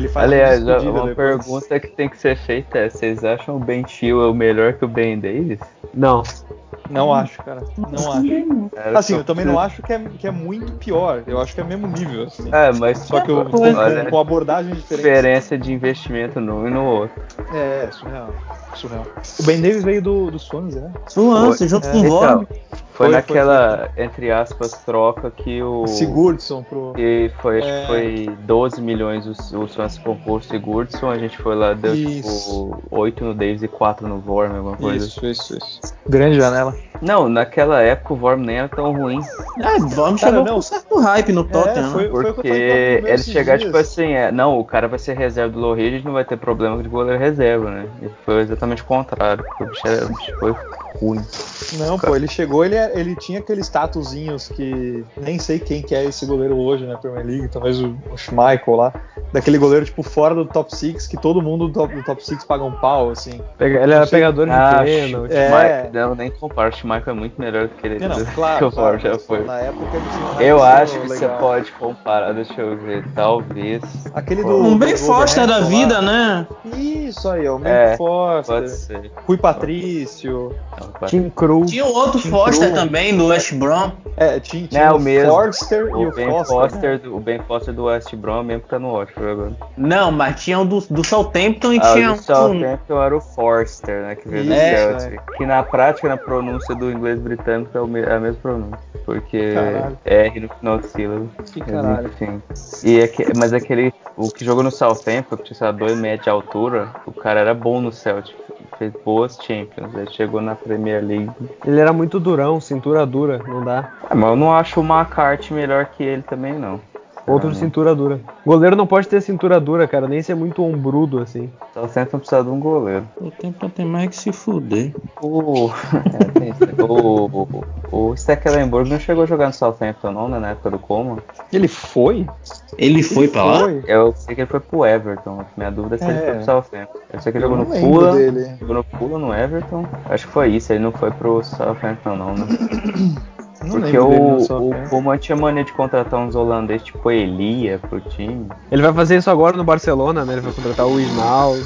Ele faz Aliás, uma uma depois. pergunta que tem que ser feita é: vocês acham o Ben Chilwell melhor que o Ben Davis? Não. Não acho, cara. Não acho. Era Assim, eu também não acho que é, que é muito pior. Eu acho que é mesmo nível, assim. É, mas Só que eu, com, com, abordagem diferente. diferença de investimento num e no outro. É, surreal. Surreal. O Ben Davis veio do, do Swansea, né? Swansea, junto com o Então, Vorm. Foi, Foi, naquela, entre aspas, troca que o. Sigurdsson pro. Que foi, acho É. que foi 12 milhões o, o comprou o Sigurdsson, a gente foi lá, deu Isso. tipo 8 no Davis e 4 no Vorm, alguma coisa. Isso, isso, isso. Grande janela. Não, naquela época o Vorm nem era tão ruim. É, Vorm Cara, chegou não. com certo hype no Tottenham. foi- né? o que eu Porque ele chegar dias. tipo assim, é, não, o cara vai ser reserva do Lohri, a gente não vai ter problema de goleiro reserva, né? E foi exatamente o contrário, porque o bicho, era, o bicho foi ruim. Não, pô, ele chegou, ele, é- ele tinha aqueles statuzinhos que nem sei quem que é esse goleiro hoje na Premier League, talvez o, o Schmeichel lá, daquele goleiro tipo fora do top 6, que todo mundo do top, do top 6 paga um pau, assim. Pega- Ele era pegador de Ah, pênalti. é. Não, nem comparo, o Schmeichel é muito melhor do que ele Não, não, que claro, o claro, já foi. Na época ele um Eu acho que você legal. pode comparar, deixa eu ver, talvez. Aquele do. Um bem do Foster da Wolverhampton vida, lá. né? Isso aí, ó, o Ben É, Foster, Pode ser. Rui Patrício. Não, Tim Cruz. Tinha o outro Tim Foster também, do West Brom. É, tinha, Não, tinha é o o mesmo. Forster e O o Ben Foster. Foster, do, o Ben Foster do West Brom mesmo que tá no Watford agora. Não, mas tinha o do, do Southampton e Ah, tinha o um. do Southampton era o Forster, né? Que veio do Isso, Celtic. Que na prática, na pronúncia do inglês britânico, é me- é a mesma pronúncia. Porque Caralho. é R no final do sílabo. Que Mas, caralho. enfim. E aque- mas aquele. O que jogou no Southampton, que tinha 2 metros de altura, o cara era bom no Celtic. Fez boas Champions. Aí chegou na Premier League. Ele era muito durão, cintura dura, não dá. Ah, mas eu não acho o McCarthy melhor que ele também, não. Outro Ah, cintura dura. Goleiro não pode ter cintura dura, cara, nem ser muito ombrudo assim. Southampton precisa de um goleiro. O tempo tem mais que se fuder. O, é, tem o, o, o Stekelenburg não chegou a jogar no Southampton não, né, na época do Coman. Ele foi? Ele foi pra lá? Foi. Eu sei que ele foi pro Everton. Minha dúvida é se ele É. foi pro Southampton. Eu sei que ele jogou no Fulham. dele. Jogou no Fulham, no Everton. Acho que foi isso. Ele não foi pro Southampton não, né? Não Porque lembro dele no o, o Coman tinha mania de contratar uns holandeses tipo Elia pro time. Ele vai fazer isso agora no Barcelona, né? Ele vai contratar o Ismael.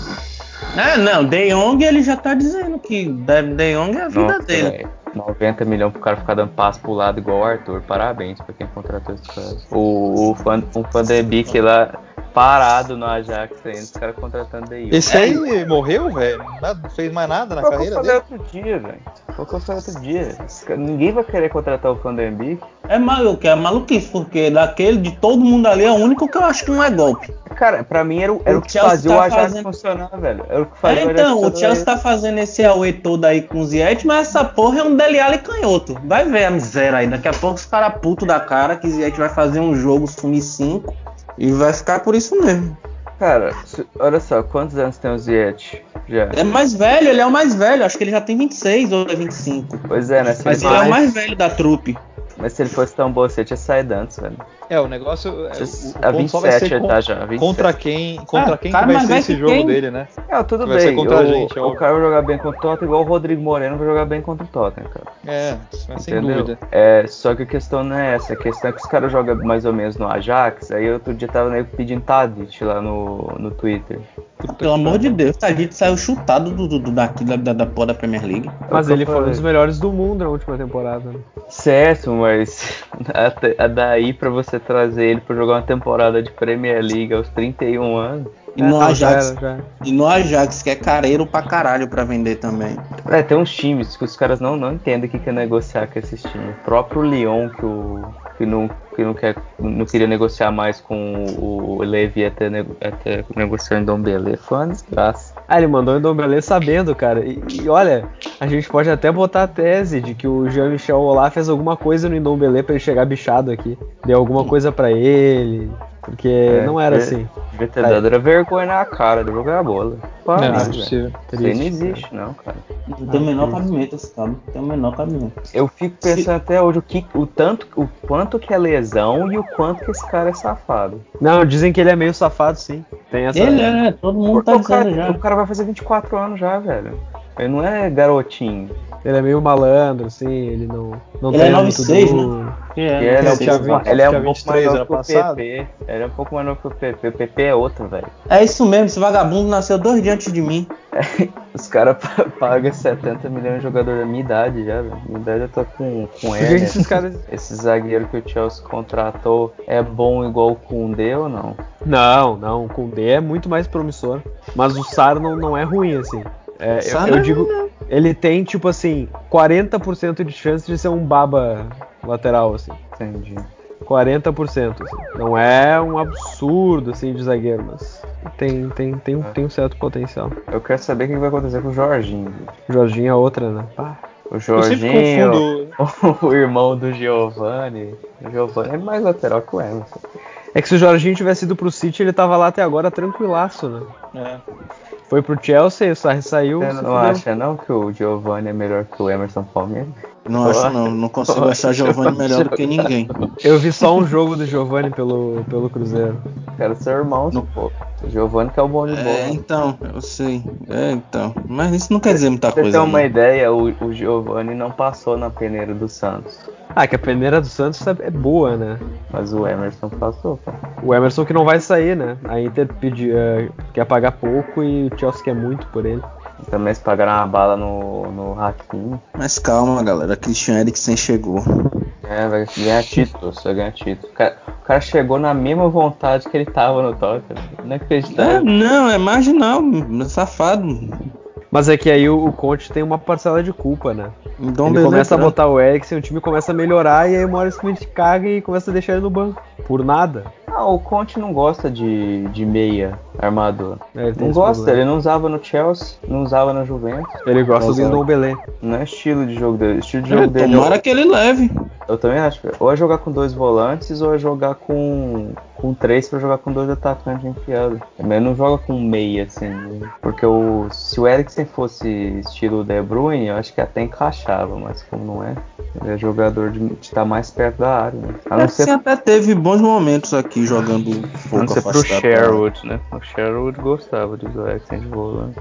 É, não, De Jong ele já tá dizendo que De, De Jong é a vida Nossa, dele. velho. 90 milhões pro cara ficar dando passo pro lado igual o Arthur. Parabéns pra quem contratou esse cara. O, o, Beek lá parado no Ajax ainda, os caras contratando daí. Esse aí morreu, velho? Não fez mais nada na eu carreira dele? outro dia, velho. Foi o que eu falei outro dia. Ninguém vai querer contratar o Van Beek. É maluco, é maluquice, porque daquele, de todo mundo ali, é o único que eu acho que não é golpe. Cara, pra mim era o, era O o que fazia tá o Ajax fazendo- funcionar, velho. Era o que fazia É, o então, o funcionar. Chelsea tá fazendo esse Aue todo aí com o Ziyech, mas essa porra é um Dele Alli canhoto. Vai ver a miséria aí. Daqui a pouco os caras putos da cara que Ziyech vai fazer um jogo, sumir 5 e vai ficar por isso mesmo. Cara, olha só, quantos anos tem o Ziyech? Já. É mais velho, ele é o mais velho. Acho que ele já tem 26 ou é 25. Pois é, né? Mas ele, ele é o mais- mais velho da trupe. mas se ele fosse tão bom, você tinha saído antes, velho. É, o negócio. É, o, o a ponto só vai 27 ser ele tá já. 27. contra quem, contra Ah, quem cara, que vai mas ser vai esse jogo quem- dele, né? É, tudo Vai bem. ser contra o, a gente, o cara vai jogar bem contra o Tottenham, igual o Rodrigo Moreno vai jogar bem contra o Tottenham, cara. É, mas sem Entendeu? dúvida. É, só que a questão não é essa. A questão é que os caras jogam mais ou menos no Ajax. Aí outro dia tava nego pedindo Tadic lá no, no Twitter. Pelo amor de Deus, gente saiu chutado do, do, do- daqui da, da, da porra da Premier League. Mas ele foi um dos melhores do mundo na última temporada. né? Certo, mas até- a daí pra você trazer ele pra jogar uma temporada de Premier League aos 31 anos. E É, no não, já Ajax, era, já era. e no Ajax, que é careiro pra caralho pra vender também. É, tem uns times que os caras não, não entendem o que que é negociar com esses times. O próprio Lyon, que, o, que, não, que não, quer, não queria negociar mais com o, o Levi até, até negociar em Dombele, foi uma desgraça. Ah, ele mandou o Ndombele sabendo, cara. E, e olha, a gente pode até botar a tese de que o Jean-Michel Olá fez alguma coisa no Ndombele pra ele chegar bichado aqui. Deu alguma coisa pra ele. Porque É, não era é. assim. Devia ter dado era vergonha na cara de jogar a bola. Para, Não, não é velho. possível. Isso aí não existe, não, cara. Não tem o menor cabimento esse cara. Não tem o menor cabimento. Eu fico pensando até hoje o, que, o, tanto, o quanto que é lesão e o quanto que esse cara é safado. Não, dizem que ele é meio safado, sim. Tem essa. Ele é, todo mundo Porque tá o, cara, já. o cara vai fazer 24 anos já, velho. Ele não é garotinho. Ele é meio malandro, assim, ele não, não Ele é treina muito 9'6", duro. É, ele é, um tinha pouco, vinte- ele é um pouco 23 mais novo que o passado. PP. Ele é um pouco mais novo que o PP. O PP é outro, velho. é isso mesmo, esse vagabundo nasceu dois dias antes de mim. Os caras pa- pagam 70 milhões de jogador da minha idade já, velho. Minha idade eu tô com, com ele. esses caras. Esse zagueiro que o Chelsea contratou é bom igual o Koundé ou não? Não, não, o Koundé é muito mais promissor. Mas o Sar não, não é ruim, assim. É, eu- eu, é digo, ele tem, tipo assim, 40% de chance de ser um baba lateral, assim. Entendi. 40%. Assim. Não é um absurdo, assim, de zagueiro, mas tem, tem, tem, um- tem um certo potencial. Eu quero saber o que vai acontecer com o Jorginho. velho. Jorginho é outra, né? Pá. O Jorginho, confundo. o irmão do Giovanni. O Giovanni é mais lateral que o Emerson. É que se o Jorginho tivesse ido pro City, ele tava lá até agora tranquilaço, né? É. Foi pro Chelsea, o Sarri saiu. Você não fudeu. acha não que o Giovanni é melhor que o Emerson Palmeiras? Não acho não, não consigo achar Giovanni melhor do que ninguém. Eu vi só um jogo do Giovanni pelo, pelo Cruzeiro. Quero ser irmão, Não. pô. O Giovanni que é o bom de É, bola. então, eu sei. É, então. Mas isso não quer dizer muita Pra você coisa. ter uma não. ideia, o, o Giovanni não passou na peneira do Santos. Ah, que a peneira do Santos é é boa, né? Mas o Emerson passou, pô. O Emerson que não vai sair, né? A Inter pedi, eh, quer pagar pouco e o Chelsea quer muito por ele. Também se pagaram uma bala no, no Hakim. Mas calma, galera. Christian Eriksen chegou. É, vai ganhar título, só ganhar título. O cara, o cara chegou na mesma vontade que ele tava no Tottenham. Não É, não, é marginal, safado. Mas é que aí o, o Conte tem uma parcela de culpa, né? Dom ele começa a cara. botar o Eriksen, o time começa a melhorar e aí uma hora time caga e começa a deixar ele no banco. Por nada. Ah, o Conte não gosta de, de meia armador. É, Não gosta, problema. ele não usava no Chelsea, não usava no Juventus. Ele gosta do. Ndombele. Não é estilo de jogo dele. O estilo de É, jogo dele tomara que ele leve. Eu também acho. Ou é jogar com dois volantes, ou é jogar com, com três pra jogar com dois atacantes enfiados. Mas não joga com meia, assim. né? Porque o, se o Eriksen fosse estilo De Bruyne, eu acho que até encaixava, mas como não é, ele é jogador de estar mais perto da área. Né? A não Eriksen ser, até teve bons momentos aqui jogando a não pouco ser pro. Sherwood, né? O Sherwood gostava de usar o Eriksen de volante.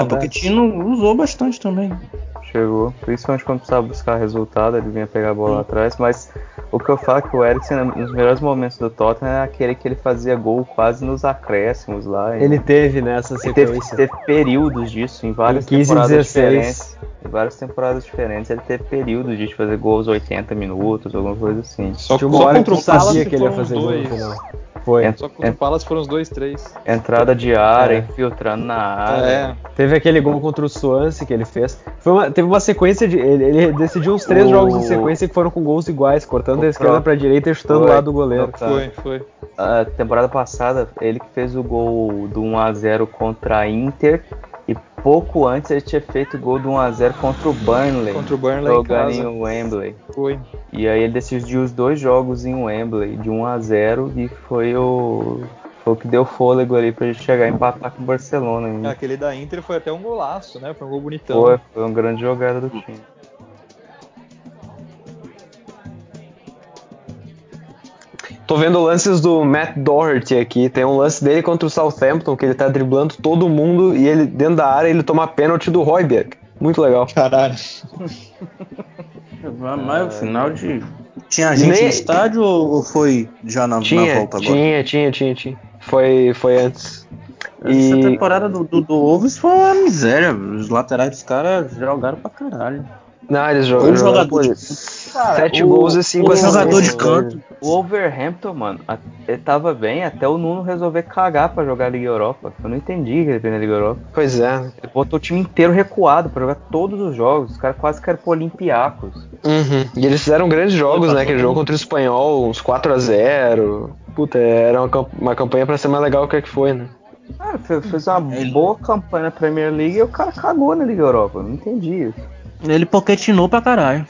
É, porque Tino usou bastante também. Chegou, principalmente quando precisava buscar resultado, ele vinha pegar a bola lá atrás, mas o que eu falo é que o Eriksen, nos melhores momentos do Tottenham, é aquele que ele fazia gol quase nos acréscimos lá. Ele teve nessa Ele teve, sequência. teve períodos disso em várias Em 15 e temporadas 16. diferentes. Em várias temporadas diferentes, ele teve períodos de fazer gols 80 minutos, alguma coisa assim. Só, só contra que o Palace que ele ia fazer gol no dois. final. Foi. Ent- Só contra o Palace foram uns dois, três. Entrada de área, É. infiltrando na área. É. Teve aquele gol contra o Swansea que ele fez. Foi uma- teve uma sequência de. Ele, ele decidiu uns três O- jogos em sequência que foram com gols iguais, cortando O da esquerda pra direita e chutando Foi. lá do goleiro. Tá. Foi, foi. A temporada passada, ele que fez o gol do 1x0 contra a Inter. E pouco antes ele tinha feito o gol do 1x0 contra o Burnley. Contra o Burnley em jogando casa. em Wembley. Foi. E aí ele decidiu os dois jogos em Wembley, de 1 a 0 e foi o, foi o que deu fôlego ali pra gente chegar a empatar com o Barcelona. ainda. Aquele da Inter foi até um golaço, né? Foi um gol bonitão. Foi, foi uma grande jogada do time. Tô vendo lances do Matt Doherty aqui. Tem um lance dele contra o Southampton, que ele tá driblando todo mundo e ele, dentro da área, ele toma pênalti do Royberg. Muito legal. Caralho. Mas o final de. Tinha gente nem- no estádio ou foi já na, na Tinha, volta agora? tinha, tinha, tinha, tinha. Foi, foi antes. Essa E- temporada do, do, do Wolves foi uma miséria. Os laterais dos caras jogaram pra caralho. Não, eles jogaram. jogador pô, de- Sete o- gols e cinco o assistências. jogador de canto. O Overhampton, mano, a- ele tava bem até o Nuno resolver cagar pra jogar a Liga Europa. Eu não entendi que ele fez na Liga Europa. Pois é. Ele botou o time inteiro recuado pra jogar todos os jogos. Os caras quase querem pro Olympiacos. Uhum. E eles fizeram grandes jogos, né? Aquele jogo contra o Espanhol, uns 4x0. Puta, era uma, camp- uma campanha pra ser mais legal que a que foi, né? Fe- fez uma boa campanha na Premier League e o cara cagou na Liga Europa. Eu não entendi isso. Ele poquetinou pra caralho.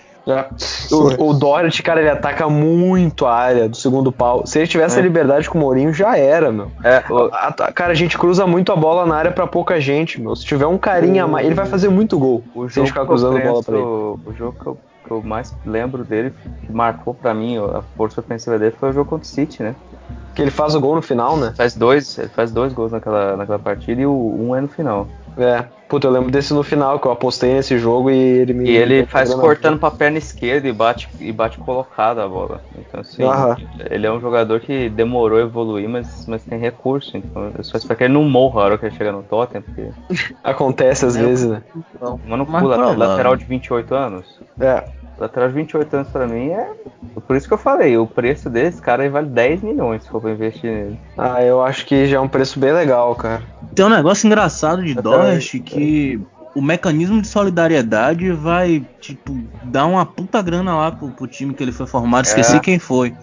O, o Doherty, cara, ele ataca muito a área do segundo pau. Se ele tivesse É. a liberdade com o Mourinho, já era, meu. É, A- a- cara, a gente cruza muito a bola na área pra pouca gente, meu. Se tiver um carinha a mais, ele vai fazer muito gol. O se a gente jogo, ficar que eu cruzando bola penso- pra ele. o jogo que eu, que eu mais lembro dele, que marcou pra mim a força ofensiva dele, foi o jogo contra o City, né? Que ele faz o gol no final, né? Faz dois, ele faz dois gols naquela, naquela partida e o um é no final. É. Puta, eu lembro desse no final, que eu apostei nesse jogo e ele me. E ele me faz cortando pra perna esquerda e bate, e bate colocado a bola. Então, assim, Aham. ele é um jogador que demorou a evoluir, mas, mas tem recurso. Então, eu só espero que ele não morra a hora que ele chegar no Tottenham, porque. Acontece às É, vezes, né? Mano, Mais pula, provável. lateral de 28 anos. É. Lateral de 28 anos pra mim é. Por isso que eu falei, o preço desse cara aí vale 10 milhões se for pra investir nele. Ah, eu acho que já é um preço bem legal, cara. Tem um negócio engraçado de Doherty que o mecanismo de solidariedade vai, tipo, dar uma puta grana lá pro, pro time que ele foi formado. Esqueci É. quem foi.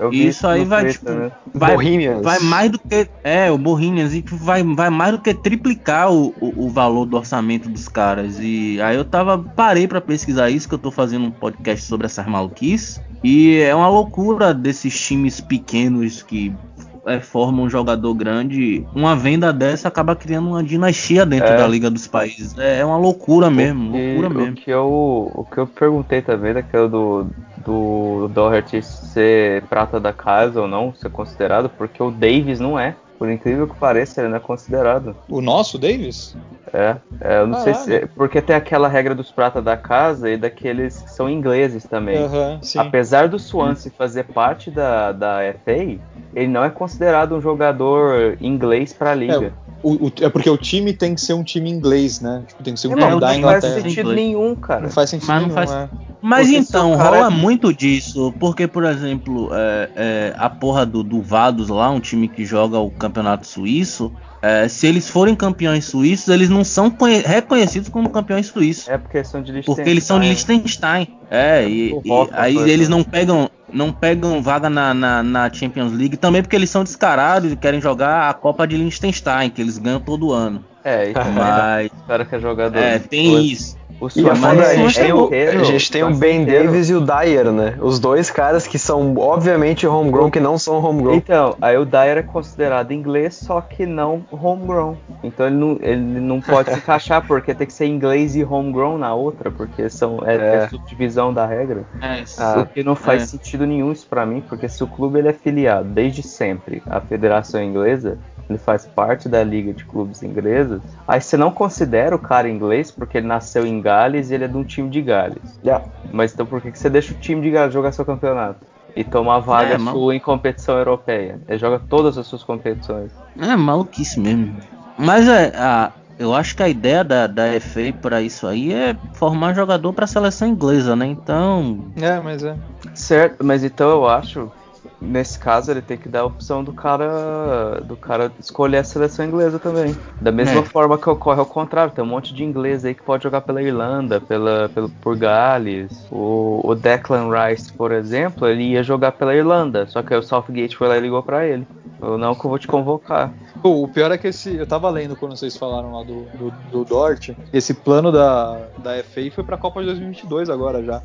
Eu vi Isso aí vai, tipo, né? vai, Bohemians. vai mais do que. É, o Bohemians, e vai, vai mais do que triplicar o, o, o valor do orçamento dos caras. E aí eu tava. Parei pra pesquisar isso, que eu tô fazendo um podcast sobre essas maluquices. E é uma loucura desses times pequenos que é, formam um jogador grande. Uma venda dessa acaba criando uma dinastia dentro É. da Liga dos Países. É, é uma loucura mesmo, E loucura o mesmo. que eu o que eu perguntei também daquilo do do Doherty ser prata da casa ou não, ser considerado, porque o Davis não é. Por incrível que pareça, ele não é considerado. O nosso, Davis? É, é, eu não sei se. Caralho. Porque tem aquela regra dos prata da casa e daqueles que são ingleses também. Sim. Apesar do Swansea fazer parte da, da FA, ele não é considerado um jogador inglês pra liga. O- o- é porque o time tem que ser um time inglês, né? Tipo, tem que ser um É, time não, da não faz Inglaterra. sentido nenhum, cara. Não faz sentido Mas não nenhum, faz- é. Mas Porque então, rola muito disso, porque, por exemplo, é, é, a porra do, do Vados lá, um time que joga o campeonato suíço, é, se eles forem campeões suíços, eles não são conhe- reconhecidos como campeões suíços. É porque eles são de Liechtenstein. Porque eles são de Liechtenstein. É, e, O e Hoffenheim aí eles não pegam, não pegam vaga na, na, na Champions League, também porque eles são descarados e querem jogar a Copa de Liechtenstein, que eles ganham todo ano. É, e também Mas, o cara que é jogador. é, tem isso. O E a gente tem o, a gente tem o Ben inteiro. Davis e o Dyer, né? Os dois caras que são obviamente homegrown, que não são homegrown. Então, aí o Dyer é considerado inglês, só que não homegrown. Então ele não, ele não pode se encaixar, porque tem que ser inglês e homegrown na outra, porque são, é, É. é subdivisão da regra. É, o que não faz é. sentido nenhum isso pra mim, porque se o clube ele é filiado desde sempre à Federação Inglesa, ele faz parte da Liga de Clubes Ingleses, aí você não considera o cara inglês porque ele nasceu em Gales e ele é de um time de Gales. Já. Mas então por que, que você deixa o time de Gales jogar seu campeonato? E tomar vaga É, mal- sua em competição europeia. Ele joga todas as suas competições. É maluquice mesmo. Mas é, a, eu acho que a ideia da, da FA para isso aí é formar jogador para a seleção inglesa, né? Então, É, mas é. Certo, mas então eu acho, nesse caso, ele tem que dar a opção do cara do cara escolher a seleção inglesa também. Da mesma É. forma que ocorre ao contrário, tem um monte de inglês aí que pode jogar pela Irlanda, pela, pelo, por Gales. O, o Declan Rice, por exemplo, ele ia jogar pela Irlanda, só que aí o Southgate foi lá e ligou pra ele. Eu não que eu vou te convocar. Pô, o pior é que esse. Eu tava lendo quando vocês falaram lá do, do, do Dort. Esse plano da, da FA foi pra Copa de 2022 agora já.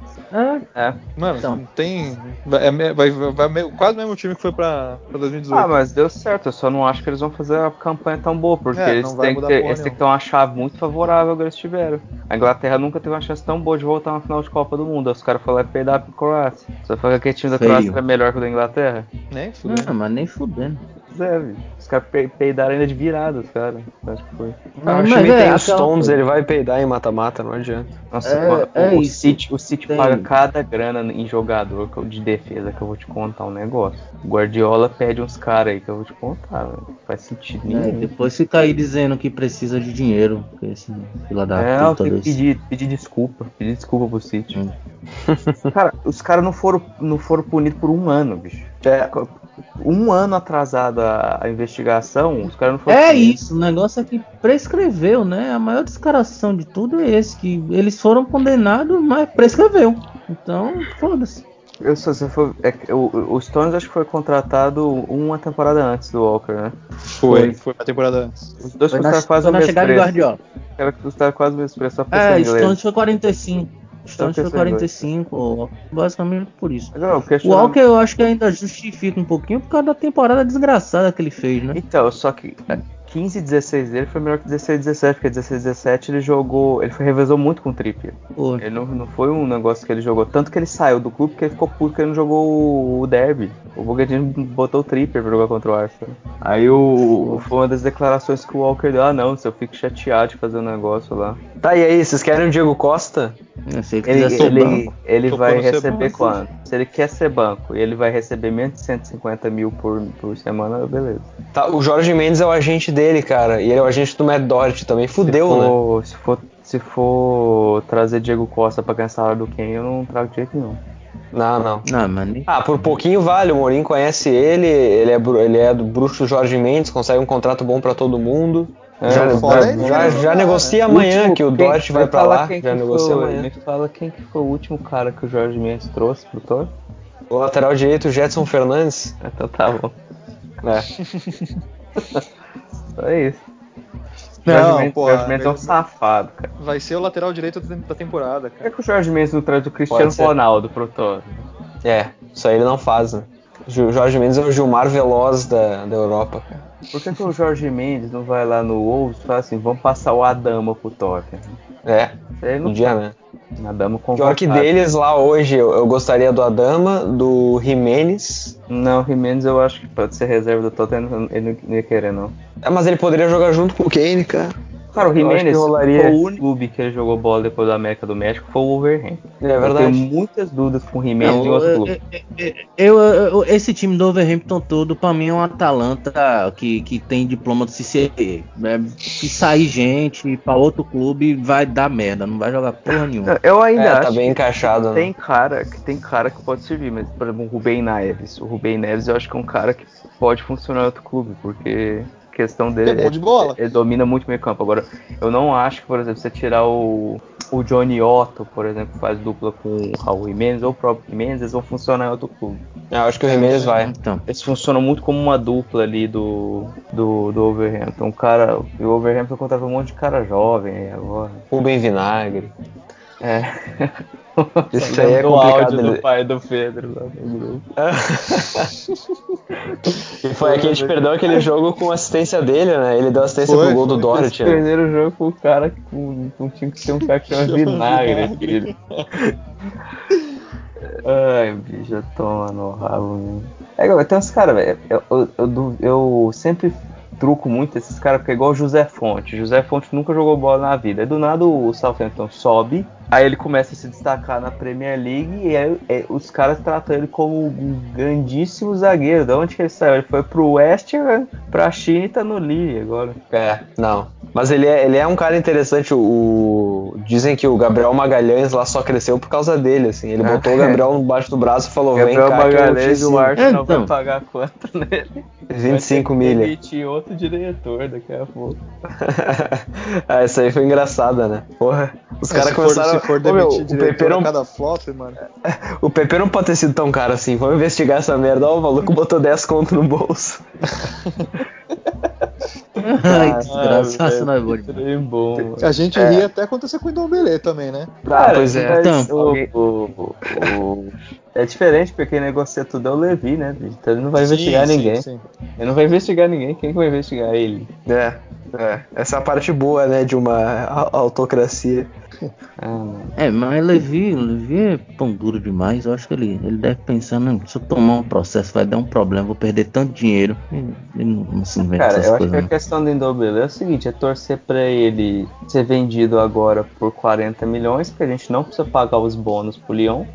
É. Mano, Então. não tem. Vai, é vai, vai, vai quase o mesmo time que foi pra, pra 2018. Ah, mas deu certo. Eu só não acho que eles vão fazer a campanha tão boa, porque É, eles, não vai têm que, mudar ter, eles têm que ter uma chave muito favorável que eles tiveram. A Inglaterra nunca teve uma chance tão boa de voltar na final de Copa do Mundo. Os caras foram lá e pro Croácia. Só foi que aquele time da. Croácia era melhor que o da Inglaterra? Nem fudeu. não, mas nem fudendo. Pois é, bicho. Os caras pe- peidaram ainda de virada, os caras. Acho que foi. Ah, o Mas time é, tem os Stones, ele vai peidar em mata-mata, não adianta. Nossa, É, mano, é o, isso. City, o City Tem. paga cada grana em jogador de defesa que eu vou te contar um negócio. O Guardiola pede uns caras aí que eu vou te contar, velho. Não faz sentido É, nenhum. depois fica aí dizendo que precisa de dinheiro. Porque esse fila da É, eu puta tenho que pedir desculpa. Pedir desculpa pro City. Hum. cara, os caras não foram, não foram punidos por um ano, bicho. É, Um ano atrasado a, investigação, os caras não foram É punidos. isso, o negócio é que prescreveu, né? A maior descaração de tudo é esse, que eles foram condenados, mas prescreveu. Então, foda-se. Eu só, se for, é que o, o Stones acho que foi contratado uma temporada antes do Walker, né? Foi, foi uma temporada antes. Os dois Foi na, custaram quase o na mesmo preço. Guardiola. Os caras custaram quase o mesmo preço, só É. Stones foi 45. Só foi porque são 45, ó, basicamente por isso. Não, O Walker eu acho que ainda justifica um pouquinho por causa da temporada desgraçada que ele fez, né? Então, só que 15 e 16 dele foi melhor que 16 e 17, porque 16 e 17 ele jogou. Ele foi, revezou muito com o Trippier. Pô, Ele não, não foi um negócio que ele jogou. Tanto que ele saiu do clube porque ele ficou puto que ele não jogou o, Derby. O Bogadinho botou o Trippier pra jogar contra o Arsenal. Aí o, foi uma das declarações que o Walker deu: ah, não, se eu fico chateado de fazer um negócio lá. Tá, e aí, vocês querem o Diego Costa? se ele Ele, ele, ele Tocou vai receber banco. quanto? Se ele quer ser banco e ele vai receber menos de 150 mil por, por semana, beleza. Tá, o Jorge Mendes é o agente dele, cara. E ele é o agente do Matt Doherty também. Fudeu, se né? for, Se for, se for trazer Diego Costa pra ganhar salário do Ken, eu não trago de jeito nenhum. Não, não. Não, mano. Ah, por pouquinho vale. O Mourinho conhece ele. Ele é, ele é do bruxo Jorge Mendes. Consegue um contrato bom pra todo mundo. É, já, já, ele já, jogar, já né? negocia amanhã Último- que o Doherty vai fala lá. Já negocia foi- amanhã. Me fala quem que foi o último cara que o Jorge Mendes trouxe pro Thor? O lateral direito, o Jetson Fernandes. Então tá bom. É. Só isso. Não, Jorge Mendes, Jorge Mendes é um safado, cara. Vai ser o lateral direito da da temporada, Por cara. que, que o Jorge Mendes não traz o Cristiano. Ronaldo pro Thor? É, isso aí ele não faz, né? O Jorge Mendes é o Gilmar Veloz da, da Europa. cara. Por que, que o Jorge Mendes não vai lá no Wolves e fala assim, vamos passar o Adama pro Tottenham? É, aí não podia, né? Adama com Pior que deles lá hoje, eu, eu gostaria do Adama, do Jimenez. Não, o Jimenez eu acho que pode ser reserva do Tottenham, ele não- não ia querer não. É, mas ele poderia jogar junto com o Kane, cara. Cara, o Eu Jimenez rolaria. foi o único clube que ele jogou bola depois da América do México, foi o Wolverhampton. É Eu verdade. tenho muitas dúvidas com o Jimenez Não, em outro eu- clube. Eu, eu- esse time do Overhampton todo, pra mim, é um Atalanta que, que tem diploma do CCE. É, se sair gente pra outro clube, vai dar merda, não vai jogar porra nenhuma. Eu ainda É, acho tá bem que encaixado, né? tem cara que tem cara que pode servir, mas por exemplo, o Rubem Neves. O Rubem Neves eu acho que é um cara que pode funcionar em outro clube, porque questão dele É bom de bola. ele domina muito meio campo. Agora, eu não acho que, por exemplo, você tirar o, o Johnny Otto, por exemplo, que faz dupla com o Raul Jimenez ou o próprio Jimenez, eles vão funcionar em outro clube. Eu acho que o Jimenez vai. Então, Eles funcionam muito como uma dupla ali do, do, do Overhampton. O cara, o Overhampton contratou um monte de cara jovem aí agora. Rubem Vinagre. É. Isso aí é complicado. áudio do ele- pai do Pedro lá no grupo. E foi aqui a gente perdeu aquele jogo com assistência dele, né? Ele deu assistência Foi, pro gol do foi. Doherty. Eles né? perderam o jogo com o cara com, com tinha que ser um cara que chama vinagre, filho. Ai, bicho, toma no rabo, meu. É tem uns caras, velho. Eu, eu, eu eu sempre truco muito esses caras, porque é igual o José Fonte. José Fonte nunca jogou bola na vida. Aí do nada o Southampton sobe, aí ele começa a se destacar na Premier League e aí, é, os caras tratam ele como um grandíssimo zagueiro. Da onde que ele saiu? Ele foi pro West Ham, pra China e tá no Lille agora. É, não. Mas ele é, ele é um cara interessante. O, o- dizem que o Gabriel Magalhães lá só cresceu por causa dele, assim. Ele Ah, botou o é. Gabriel embaixo do braço e falou: vem Gabriel cá que eu te Magalhães, o ensino. Arsenal Então. vai pagar quanto nele? 25 Vai ter que milha. demitir outro diretor daqui a pouco. ah, essa aí foi engraçada, né? Porra. Os É, caras começaram. Se for meu, diretor não, cada flop, mano. o Pepe não pode ter sido tão caro assim. Vamos investigar essa merda. Ó, o maluco botou 10 conto no bolso. ai, desgraça, Ah, não é bom trem bom, mano. A gente ri até acontecer com o Indombele também, né? Ah, pois é. mas Então. o, o- o- é diferente, porque quem negocia tudo é o Levi, né? bicho? Então ele não vai investigar Sim, ninguém. sim. Ele não vai investigar ninguém. Quem que vai investigar ele? É, é. Essa é a parte boa, né, de uma autocracia. Ah, mano. É, mas Levi, Levi é pão duro demais. Eu acho que ele, ele deve pensar, não, se eu tomar um processo vai dar um problema, vou perder tanto dinheiro. Ele, ele não, não se inventa Cara, essas eu acho coisas. que a não. questão do Indobele é o seguinte, é torcer pra ele ser vendido agora por 40 milhões, porque a gente não precisa pagar os bônus pro Lyon,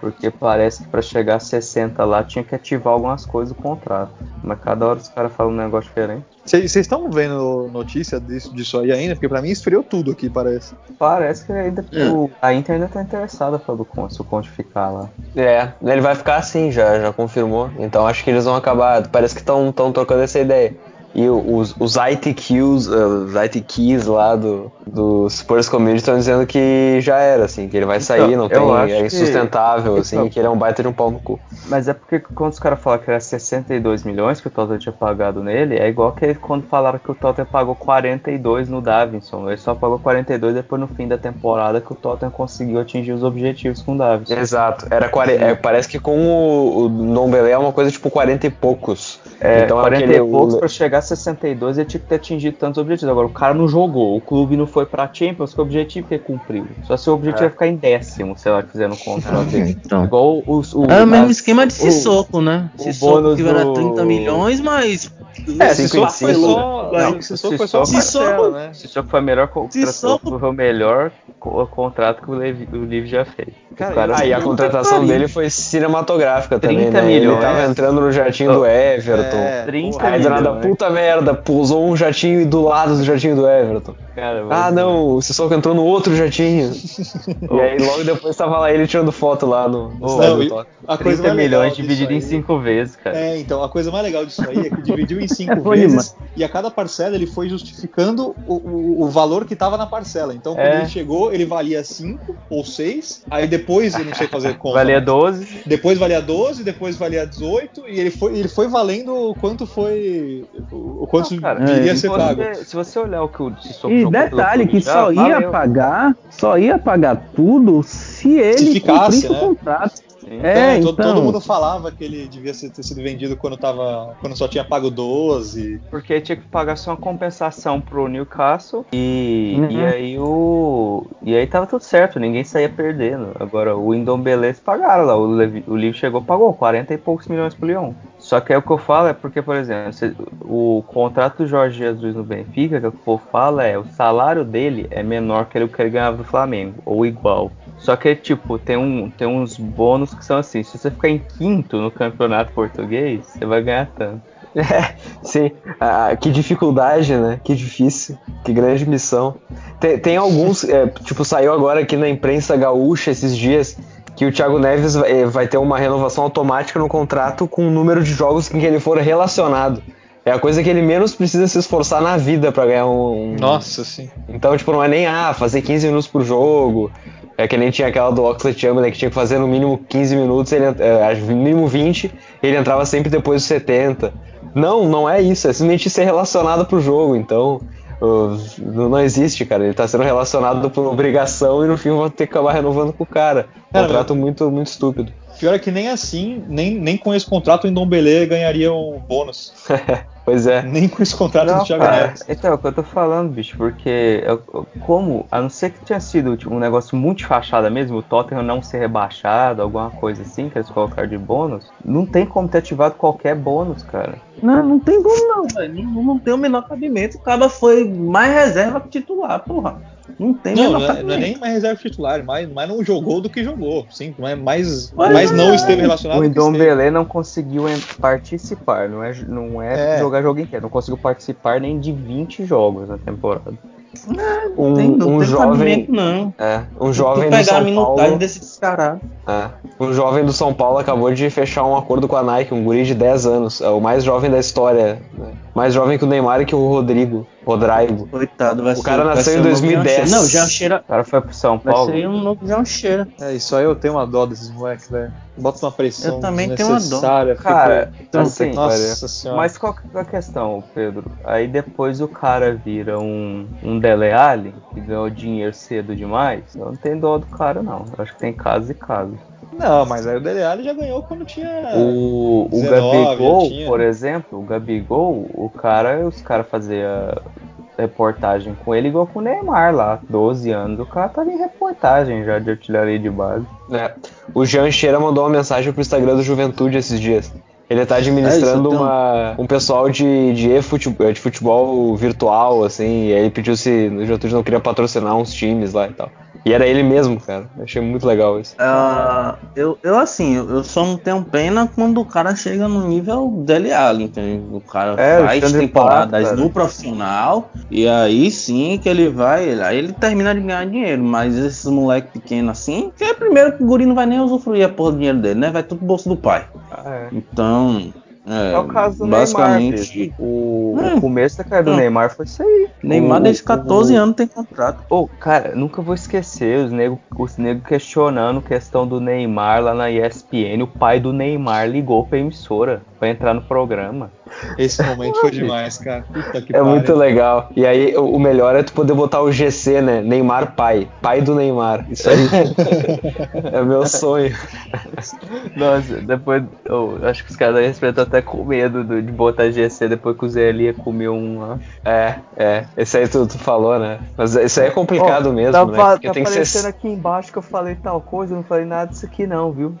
porque parece que pra chegar a 60 lá tinha que ativar algumas coisas do contrato. Mas cada hora os caras falam um negócio diferente. Vocês estão vendo notícia disso, disso aí ainda? Porque pra mim esfriou tudo aqui, parece. Parece que ainda É. o- a Inter ainda tá interessada pelo Conte, se o Conte ficar lá. É, ele vai ficar assim, já, já confirmou. Então acho que eles vão acabar. Parece que estão trocando essa ideia. E os, os ITQs, os ITQs lá do, do Spurs Community estão dizendo que já era, assim, que ele vai sair, Então, não tem, é que- insustentável, assim, Então. que ele é um baita de um pau no cu. Mas é porque quando os caras falaram que era 62 milhões que o Tottenham tinha pagado nele, é igual que quando falaram que o Tottenham pagou 42 no Davinson. Ele só pagou 42 depois no fim da temporada que o Tottenham conseguiu atingir os objetivos com o Davinson. Exato, era 40, é, parece que com o, o Nombelé é uma coisa tipo 40 e poucos. É, então 40 aquele, e poucos o- pra chegar a 62 ele tinha que ter atingido tantos objetivos. Agora, o cara não jogou, o clube não foi pra Champions, que objetivo que ele cumpriu? Só se o objetivo é, ficar em décimo, sei lá, que fizer no contrato dele. Então. Igual os, o, É o mesmo esquema de o- Sissoko, né? o Sissoko que era do- 30 milhões, mas. É, Sissoko foi só. Sissoko foi só uma Sissoko- né? Sissoko foi melhor co- Sissoko- foi o melhor co- contrato que o Levi, o Livre já fez. Cara, o Ah, e a contratação que dele foi cinematográfica também, 30 né? Ele milhões. tava entrando no Oh. do Everton. É, 30 porra, Aí do nada, milhões. puta merda, pousou um jatinho do lado do jatinho do Everton. cara, Ah, não, o Sissoko entrou no outro jatinho. e aí logo depois tava lá ele tirando foto lá no, no Oh, não, do. A coisa 30 mais legal milhões dividido em aí- 5 vezes, cara. É, então, a coisa mais legal disso aí é que dividiu em cinco É bom vezes e a cada parcela ele foi justificando o, o, o valor que tava na parcela. Então, quando É. ele chegou, ele valia 5 ou 6, aí depois, eu não sei fazer conta. Valia mas 12. Depois valia 12, depois valia 18 e ele foi, ele foi valendo o quanto foi. O quanto Não, cara, viria é, a Se ser pago. você, se você olhar o que o Sissoko E detalhe que já, só ia valeu. pagar, só ia pagar tudo se ele Se ficasse, cumprisse né? o contrato. Sim. É, todo, então. todo mundo falava que ele devia ser- ter sido vendido quando, tava, quando só tinha pago 12. Porque tinha que pagar só uma compensação pro Newcastle e, Uhum. e aí o. E aí tava tudo certo, ninguém saía perdendo. Agora o Indombeleza pagaram lá, o, Levi, o Livre chegou pagou 40 e poucos milhões pro Lyon. Só que é o que eu falo é porque, por exemplo, o contrato do Jorge Jesus no Benfica, que o povo fala é o salário dele é menor que o que ele ganhava do Flamengo, ou igual. Só que, tipo, tem, um, tem uns bônus que são assim: se você ficar em quinto no campeonato português, você vai ganhar tanto. É, sim. Ah, que dificuldade, né? Que difícil. Que grande missão. Tem, tem alguns, é, tipo, saiu agora aqui na imprensa gaúcha esses dias que o Thiago Neves vai, eh, vai ter uma renovação automática no contrato com o número de jogos em que ele for relacionado. É a coisa que ele menos precisa se esforçar na vida pra ganhar um. Nossa, sim. Então, tipo, não é nem ah, fazer 15 minutos por jogo. É que nem tinha aquela do Oxlade Chamberlain que tinha que fazer no mínimo 15 minutos, ele, é, no mínimo 20, ele entrava sempre depois dos 70. Não, não é isso, é simplesmente ser relacionado pro jogo, então não existe, cara. Ele tá sendo relacionado por obrigação e no fim vão ter que acabar renovando com o cara. Cara, Contrato muito, muito estúpido. Pior é que nem assim, nem, nem com esse contrato o Indombele ganharia um bônus. Pois é. Nem com esse contrato Não, do Thiago cara, Neves. então, é o que eu tô falando, bicho, porque eu- como, a não ser que tinha sido tipo, um negócio muito de fachada mesmo, o Tottenham não ser rebaixado, alguma coisa assim, que eles colocaram de bônus, não tem como ter ativado qualquer bônus, cara. Não, não tem como não, velho. Não, não tem o menor cabimento. O cara foi mais reserva que titular, porra. Não tem o Não, menor não é, cabimento. não é nem mais reserva titular, mais, mais não jogou do que jogou. Sim, mais, Mas mais não é. esteve relacionado o do que esteve. Ndombele não conseguiu participar, não é, não é, É. jogar jogo inteiro, não conseguiu participar nem de 20 jogos na temporada. Um, Tem- não um tem jovem. não. É, um jovem do São Paulo. desses caras. É. Um jovem do São Paulo acabou de fechar um acordo com a Nike, um guri de 10 anos. É o mais jovem da história. né? Mais jovem que o Neymar e que o Rodrigo. Rodrigo. Coitado, vai O ser. cara vai nasceu ser em o novo 2010. Jean Cheira. Não, Jean Cheira. O cara foi pro São Vai Paulo. ser um novo Jean Cheira. É, isso aí eu tenho uma dó desses moleques, velho. Bota uma pressão Eu também tenho uma dó. fica- Cara, Então, assim, Nossa senhora. Mas qual que é a questão, Pedro? Aí depois o cara vira um, um Dele Alli, que ganhou dinheiro cedo demais. Eu não tenho dó do cara, não. Eu acho que tem casos e casos. Não, mas aí o Dele Alli já ganhou quando tinha. O, o 19 Gabigol, já tinha. por exemplo, o Gabigol, o cara, os caras faziam reportagem com ele igual com o Neymar lá, 12 anos. O cara tava em reportagem já de artilharia de base. É. O Jean Cheira mandou uma mensagem pro Instagram do Juventude esses dias. Ele tá administrando É, isso, então. uma, um pessoal de, de, e-futebol, de futebol virtual, assim, e aí ele pediu se o Juventude não queria patrocinar uns times lá e tal. E era ele mesmo, cara. Eu achei muito legal isso. Ah, eu, eu assim, eu só não tenho pena quando o cara chega no nível Dele Alli, entendeu? O cara É, faz temporadas Pato, no profissional e aí sim que ele vai, aí ele termina de ganhar dinheiro, mas esses moleque pequeno assim, que é primeiro que o guri não vai nem usufruir a porra do dinheiro dele, né? Vai tudo pro bolso do pai. É. Então, é, É o caso do Neymar, basicamente, bicho. O, É. o começo da carreira do. Neymar foi isso aí. Neymar O- desde 14 o- anos tem contrato. Ô, cara, nunca vou esquecer os negros os nego questionando questão do Neymar lá na ESPN. O pai do Neymar ligou pra emissora pra entrar no programa. Esse momento foi demais, cara. Puta que É pariu. muito legal. E aí, o melhor é tu poder botar o GC, né? Neymar pai. Pai do Neymar. Isso aí é meu sonho. Nossa, depois. Eu acho que os caras da Respeito até com medo do- de botar GC depois que o Zé Elia comeu um lá. É, é. Esse aí tu, tu falou, né? Mas isso aí é complicado Ó, mesmo, tá, né? Porque tá tem que aparecendo ser. aqui embaixo que eu falei tal coisa, eu não falei nada disso aqui não, viu?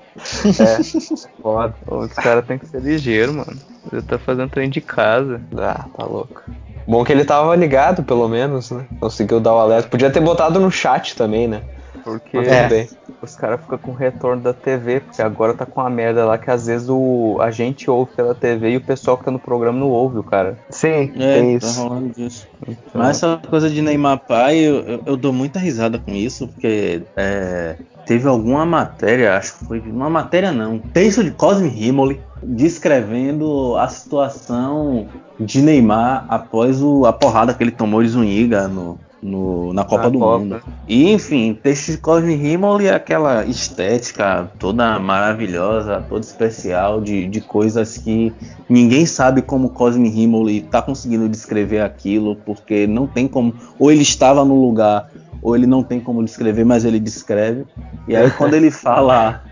É, foda. Os caras têm que ser ligeiros, mano. Você tá fazendo trem de casa. Ah, tá louco. Bom que ele tava ligado, pelo menos, né? Conseguiu dar o alerta. Podia ter botado no chat também, né? Porque bem. os caras ficam com o retorno da TV, porque agora tá com uma merda lá que às vezes o, a gente ouve pela TV e o pessoal que tá no programa não ouve, o cara. Sim, É, tá isso. rolando disso. Então, Mas essa coisa de Neymar pai, eu, eu- eu dou muita risada com isso, porque é, teve alguma matéria, acho que foi uma matéria não, um texto de Cosme Rimoli descrevendo a situação de Neymar após o- a porrada que ele tomou de Zuniga no, no- na Copa Na do Copa. Mundo. E enfim, texto de Cosme Rimoli é aquela estética toda maravilhosa, toda especial de, de coisas que ninguém sabe como Cosme Rimoli tá conseguindo descrever aquilo, porque não tem como. Ou ele estava no lugar, ou ele não tem como descrever, mas ele descreve. E aí quando ele fala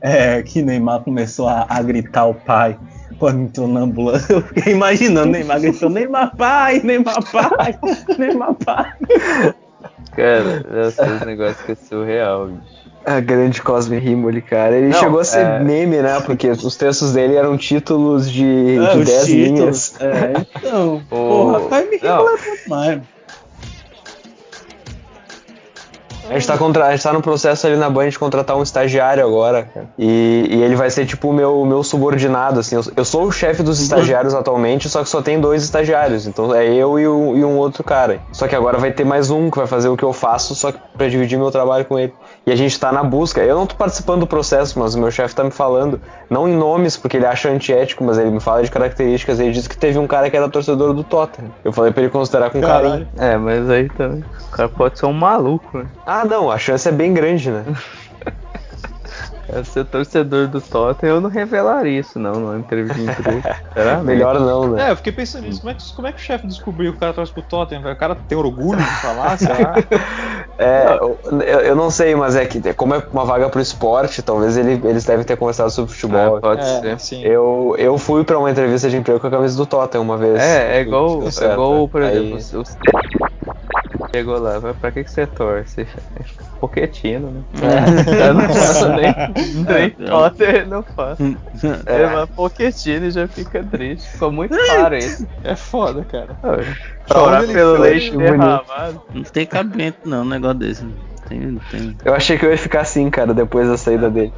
é, que Neymar começou a, a gritar o pai quando entrou na ambulância, eu fiquei imaginando Neymar gritando Neymar pai, Neymar pai, Neymar pai. Cara, esse negócio que é surreal, bicho. A grande Cosme Rimoli, cara. Ele Não, chegou a ser é- meme, né? Porque os textos dele eram títulos de, É, de os 10 títulos. linhas. É, então, O- porra, pai me Não. revolta demais. A gente, tá contra... a gente tá no processo ali na Band de contratar um estagiário agora, cara. E, e ele vai ser tipo o meu, meu subordinado, assim. Eu, eu sou o chefe dos estagiários atualmente, só que só tem dois estagiários. Então é eu e, o- e um outro cara. Só que agora vai ter mais um que vai fazer o que eu faço, só que pra dividir meu trabalho com ele. E a gente tá na busca. Eu não tô participando do processo, mas o meu chefe tá me falando, não em nomes, porque ele acha antiético, mas ele me fala de características. Ele disse que teve um cara que era torcedor do Tottenham. Eu falei pra ele considerar com carinho. É, mas aí também. O cara pode ser um maluco, né? Ah, não, a chance é bem grande, né? Cara, ser torcedor do Tottenham, eu não revelaria isso, não, numa entrevista de emprego. Será? Melhor não, né? É, eu fiquei pensando nisso. Como é que, como é que o chefe descobriu que o cara torce pro Tottenham? O cara tem orgulho de falar, será? É, eu, eu- eu não sei, mas é que como é uma vaga pro esporte, talvez ele- eles devem ter conversado sobre futebol. Ah, pode é, ser. sim. Eu, eu fui pra uma entrevista de emprego com a camisa do Tottenham uma vez. É, é igual, é igual né? por Aí- exemplo, os chegou lá, vai, pra que, que você torce? Poquetino, né? É. Eu não faço nem, nem Potter, não faço. É, mas Poquetino já fica triste, ficou muito claro isso. É foda, cara. Chorar pelo leite bonito. derramado. Não tem cabimento não, um negócio desse. Tem, tem. Eu achei que eu ia ficar assim, cara, depois da saída dele.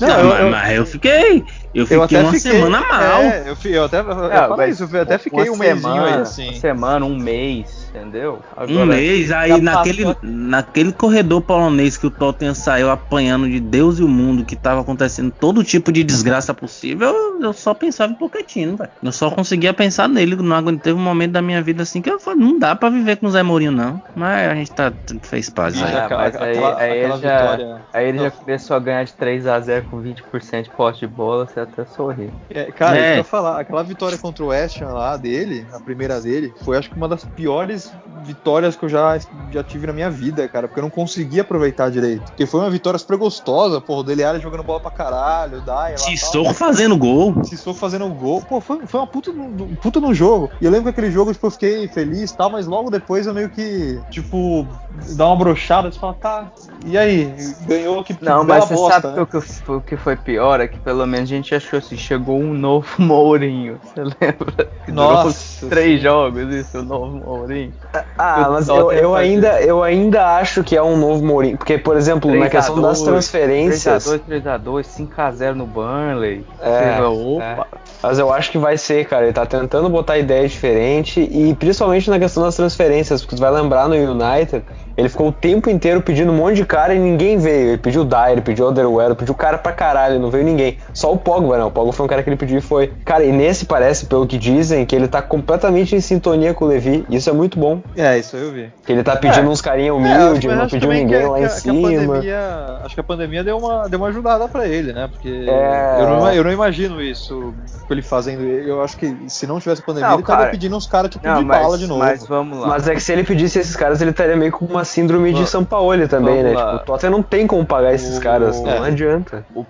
Não, eu- mas, eu- mas eu fiquei. Eu fiquei Eu até uma fiquei, semana mal. É, eu, fi- eu até, eu, isso, eu até fiquei uma um semana, aí assim. Uma semana, um mês, entendeu? Um Agora, mês, já aí naquele, passou- naquele corredor polonês que o Tottenham saiu apanhando de Deus e o mundo, que tava acontecendo todo tipo de desgraça possível, eu, eu só pensava em Pochettino, velho. Eu só conseguia pensar nele, não aguentei teve um momento da minha vida assim que eu falei, não dá pra viver com o Zé Mourinho não, mas a gente tá, fez paz aí. Ah, mas aí, aquela- aí aquela ele já, vitória- aí ele já começou a ganhar de 3x0 com 20% de posse de bola, você até sorri. É, cara, É. eu ia falar, aquela vitória contra o West Ham lá dele, a primeira dele, foi acho que uma das piores vitórias que eu já, já tive na minha vida, cara, porque eu não conseguia aproveitar direito. Porque foi uma vitória super gostosa, porra, o Dele Alli jogando bola pra caralho, o Dai lá. Sissoko fazendo gol. Sissoko fazendo um gol. Pô, foi, foi uma puta, no- um puta no jogo. E eu lembro que aquele jogo, tipo, eu fiquei feliz e tal, mas logo depois eu meio que, tipo, dá uma brochada, você fala, tá, e aí? Ganhou que Não, mas você bosta, sabe né? o, que, foi- o que foi pior? É que pelo menos a gente achou assim, chegou um novo Mourinho. Você lembra? Que Nossa, três jogos isso, o novo Mourinho. Ah, mas eu, Tottenham eu, fazia. ainda, eu ainda acho que é um novo Mourinho. Porque, por exemplo, na questão das transferências. 3x2, 3x2, 5x0 no Burnley. É, fala, Opa! Mas eu acho que vai ser, cara. Ele tá tentando botar ideia diferente e principalmente na questão das transferências, porque tu vai lembrar no United, Ele ficou o tempo inteiro pedindo um monte de cara e ninguém veio. Ele pediu o Dyer, pediu o Otherwell, pediu cara pra caralho, não veio ninguém. Só o Pogba, não. O Pogba foi um cara que ele pediu e foi. Cara, e nesse parece, pelo que dizem, que ele tá completamente em sintonia com o Levi. Isso é muito bom. É, isso eu vi. Que ele tá pedindo uns carinha humilde, É, não acho pediu ninguém que- lá que em cima. pandemia- acho que a pandemia deu uma, deu uma ajudada pra ele, né? Porque É. eu, não, eu não imagino isso com ele fazendo. Eu acho que se não tivesse pandemia, Não, ele estaria cara. pedindo uns caras tipo Não, de mas, bala de novo. mas vamos lá. Mas é que se ele pedisse esses caras, ele estaria meio com uma síndrome de São Paulo também, né? lá. Tipo, o Tottenham não tem como pagar esses O- caras, não é. adianta. O,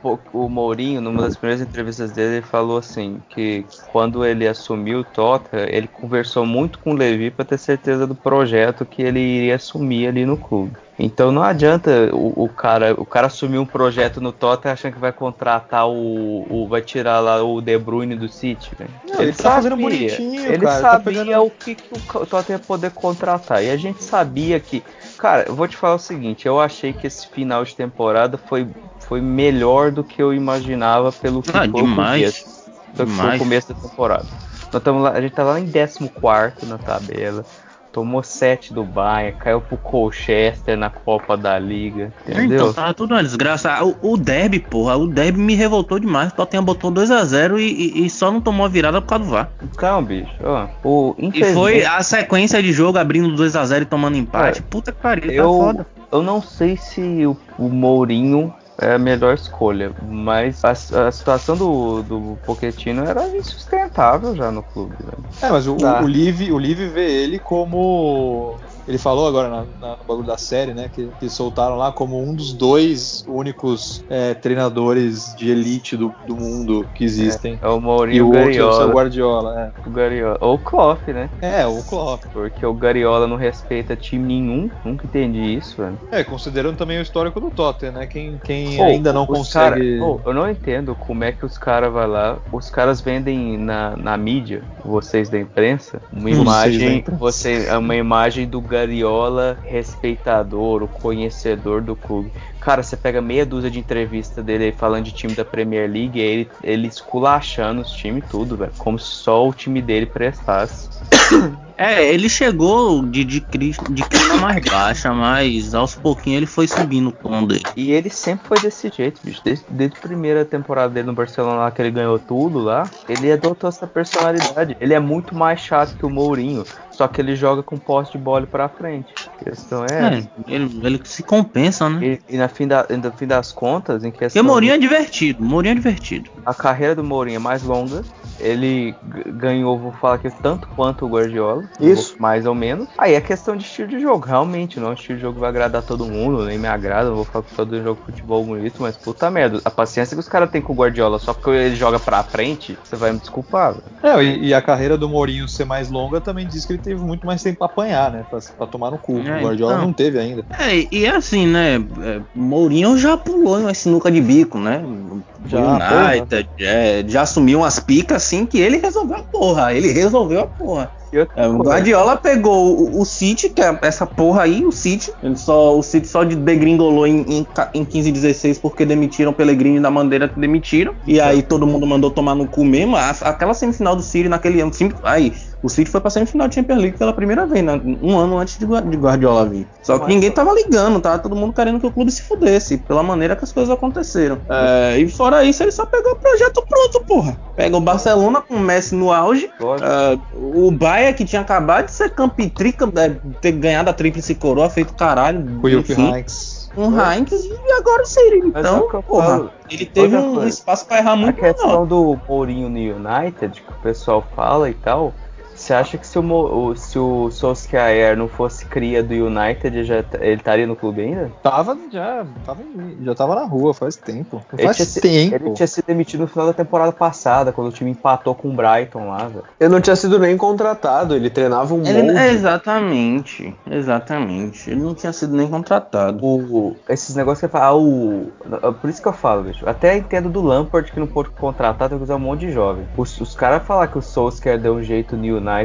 o Mourinho, numa das primeiras entrevistas dele, ele falou assim que quando ele assumiu o Tottenham, ele conversou muito com o Levi para ter certeza do projeto que ele iria assumir ali no clube. Então não adianta o, o cara, o cara assumir um projeto no Tottenham achando que vai contratar o, o- vai tirar lá o De Bruyne do City, né? Não, ele tá fazendo bonitinho, ele cara, ele tá sabia pegando- o que, que o Tottenham ia poder contratar. E a gente sabia que, cara, eu vou te falar o seguinte, eu achei que esse final de temporada foi foi melhor do que eu imaginava pelo que Ah, foi demais. o começo. Do que foi o Demais. começo da temporada. Nós tamo lá, a gente tá lá em 14 na tabela. Tomou 7 do Bayern, caiu pro Colchester na Copa da Liga, entendeu? Então, tá tudo uma desgraça. O, o Derby, porra, o Derby me revoltou demais. O Tottenham botou 2x0 e, e- e só não tomou a virada por causa do VAR. Então, bicho, ó, o E foi a sequência de jogo abrindo 2x0 e tomando empate. Puta que pariu, tá eu, foda. eu não sei se o, o Mourinho é a melhor escolha, mas a, a situação do, do Pochettino era insustentável já no clube. velho. É, mas o, Tá. o, o Liv vê ele como. Ele falou agora na, na- no bagulho da série, né? Que, que soltaram lá como um dos dois únicos é, treinadores de elite do, do mundo que existem. É o E Mourinho o e o outro é o Guardiola. Guardiola. O Guardiola. Ou o Klopp, né? É, é o Klopp. Porque o Guardiola não respeita time nenhum. Nunca entendi isso, velho. É, considerando também o histórico do Tottenham, né? Quem, quem Pô, ainda não consegue. cara- pô, eu não entendo como é que os caras vão lá. Os caras vendem na, na mídia, vocês da imprensa, uma Vocês imagem. imprensa. Você, uma imagem do Guardiola respeitador, o conhecedor do clube. Cara, você pega meia dúzia de entrevista dele falando de time da Premier League e ele, ele esculachando os times tudo, velho. Como se só o time dele prestasse. É, ele chegou de, de, de clima mais baixa, mas aos pouquinhos ele foi subindo o tom dele. E ele sempre foi desse jeito, bicho. Desde, desde a primeira temporada dele no Barcelona lá, que ele ganhou tudo lá, ele adotou essa personalidade. Ele é muito mais chato que o Mourinho, só que ele joga com poste de bola pra frente. A questão é. É, ele, ele se compensa, né? E, e na fim da, no fim das contas, em Porque questão. Mourinho é divertido, Mourinho é divertido. A carreira do Mourinho é mais longa. Ele ganhou, vou falar aqui, tanto quanto o Guardiola. Isso. Mais ou menos. Aí é questão de estilo de jogo. Realmente, não é um estilo de jogo que vai agradar todo mundo, nem me agrada. Não vou falar que todo jogo de futebol bonito, mas puta merda. A paciência que os caras têm com o Guardiola só porque ele joga pra frente, você vai me desculpar, velho. É, e, e a carreira do Mourinho ser mais longa também diz que ele teve muito mais tempo pra apanhar, né? Pra, pra tomar no cu. É, o Guardiola então. não teve ainda. É, e- e assim, né? é, Mourinho já pulou em uma sinuca de bico, né? Já, United, é, já assumiu umas picas assim que ele resolveu a porra. Ele resolveu a porra. É, o Guardiola pegou o, o City, que é essa porra aí, o City. Ele só, o City só de degringolou em, em, em 15 e 16 porque demitiram o Pellegrini da maneira que demitiram. E aí todo mundo mandou tomar no cu mesmo. A- aquela semifinal do City naquele ano. sim- Aí, o City foi pra semifinal de Champions League pela primeira vez, né? um ano antes de, Gua- de Guardiola vir. Só que ninguém tava ligando, tava todo mundo querendo que o clube se fudesse, pela maneira que as coisas aconteceram. É, e fora isso, ele só pegou o projeto pronto, porra. Pega o Barcelona com o Messi no auge, ah, o Bayern que tinha acabado de ser campeão, trica, é, ter ganhado a tríplice coroa, feito caralho. Com o enfim, Heinz. Com o Heinz e agora o é Então, porra, falo. ele teve um coisa. espaço pra errar A muito menor. questão do Mourinho no United, que o pessoal fala e tal, você acha que se o, se o Solskjaer não fosse cria do United, ele já, ele estaria no clube ainda? Tava já, tava, já tava na rua faz tempo. Ele Faz tinha, se- tempo. ele tinha sido demitido no final da temporada passada, quando o time empatou com o Brighton lá, velho. Ele não tinha sido nem contratado, ele treinava um Ele, monte. é, exatamente, exatamente. Ele não tinha sido nem contratado. O, esses negócios que eu falo, ah, o, por isso que eu falo, bicho. Até entendo do Lampard que não pôde contratar, tem que usar um monte de jovem. Os, os caras falar que o Solskjaer deu um jeito no United,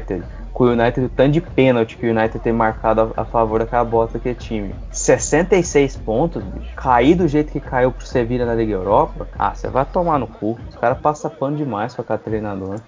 com o United, o tanto de pênalti que o United tem marcado a, a favor daquela bota que é time. 66 pontos, bicho. Cair do jeito que caiu pro Sevilla na Liga Europa, ah, você vai tomar no cu. Os caras passam pano demais com aquela treinador.